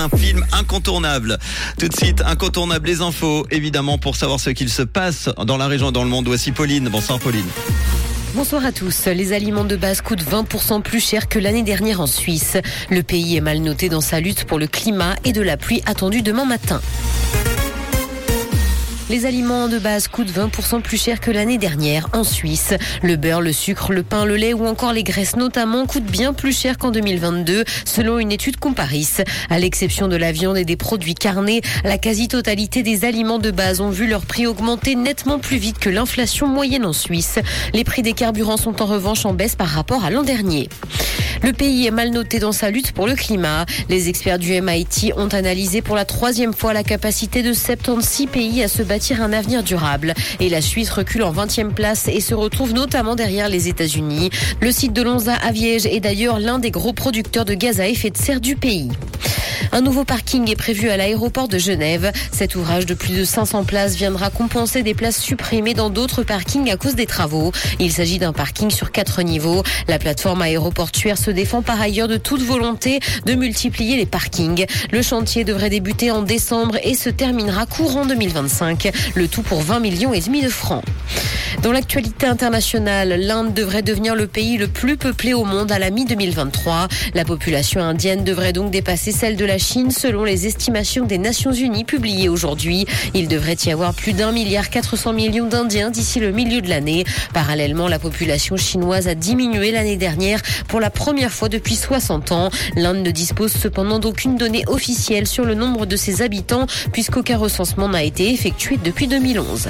un film incontournable. Tout de suite, incontournable les infos, évidemment, pour savoir ce qu'il se passe dans la région, dans le monde. Voici Pauline. Bonsoir Pauline. Bonsoir à tous. Les aliments de base coûtent 20% plus cher que l'année dernière en Suisse. Le pays est mal noté dans sa lutte pour le climat et de la pluie attendue demain matin. Les aliments de base coûtent 20% plus cher que l'année dernière en Suisse. Le beurre, le sucre, le pain, le lait ou encore les graisses notamment coûtent bien plus cher qu'en 2022 selon une étude Comparis. À l'exception de la viande et des produits carnés, la quasi-totalité des aliments de base ont vu leur prix augmenter nettement plus vite que l'inflation moyenne en Suisse. Les prix des carburants sont en revanche en baisse par rapport à l'an dernier. Le pays est mal noté dans sa lutte pour le climat. Les experts du MIT ont analysé pour la troisième fois la capacité de 76 pays à se bâtir un avenir durable. Et la Suisse recule en 20e place et se retrouve notamment derrière les États-Unis. Le site de Lonza à Viège est d'ailleurs l'un des gros producteurs de gaz à effet de serre du pays. Un nouveau parking est prévu à l'aéroport de Genève. Cet ouvrage de plus de 500 places viendra compenser des places supprimées dans d'autres parkings à cause des travaux. Il s'agit d'un parking sur quatre niveaux. La plateforme aéroportuaire se défend par ailleurs de toute volonté de multiplier les parkings. Le chantier devrait débuter en décembre et se terminera courant 2025. Le tout pour 20 millions et demi de francs. Dans l'actualité internationale, l'Inde devrait devenir le pays le plus peuplé au monde à la mi-2023. La population indienne devrait donc dépasser celle de la Chine selon les estimations des Nations Unies publiées aujourd'hui. Il devrait y avoir plus d'un milliard 400 millions d'Indiens d'ici le milieu de l'année. Parallèlement, la population chinoise a diminué l'année dernière pour la première fois depuis 60 ans. L'Inde ne dispose cependant d'aucune donnée officielle sur le nombre de ses habitants puisqu'aucun recensement n'a été effectué depuis 2011.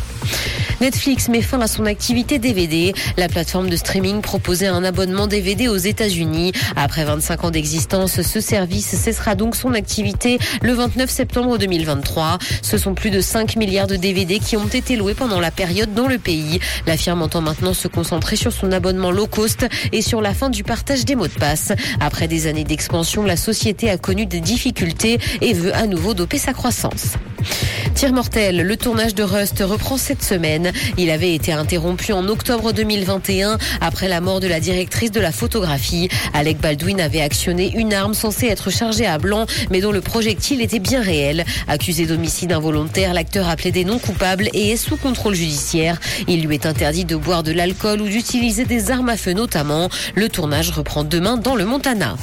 Netflix met fin à son activité DVD. La plateforme de streaming proposait un abonnement DVD aux États-Unis. Après 25 ans d'existence, ce service cessera donc son activité le 29 septembre 2023. Ce sont plus de 5 milliards de DVD qui ont été loués pendant la période dans le pays. La firme entend maintenant se concentrer sur son abonnement low cost et sur la fin du partage des mots de passe. Après des années d'expansion, la société a connu des difficultés et veut à nouveau doper sa croissance. Mortel, le tournage de Rust reprend cette semaine. Il avait été interrompu en octobre 2021 après la mort de la directrice de la photographie. Alec Baldwin avait actionné une arme censée être chargée à blanc, mais dont le projectile était bien réel. Accusé d'homicide involontaire, l'acteur a plaidé non coupable et est sous contrôle judiciaire. Il lui est interdit de boire de l'alcool ou d'utiliser des armes à feu notamment. Le tournage reprend demain dans le Montana.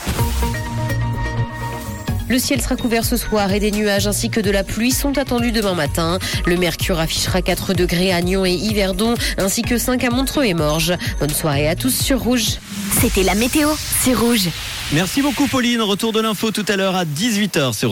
Le ciel sera couvert ce soir et des nuages ainsi que de la pluie sont attendus demain matin. Le mercure affichera 4 degrés à Nyon et Yverdon ainsi que 5 à Montreux et Morges. Bonne soirée à tous sur Rouge. C'était la météo, c'est Rouge. Merci beaucoup Pauline. Retour de l'info tout à l'heure à 18h sur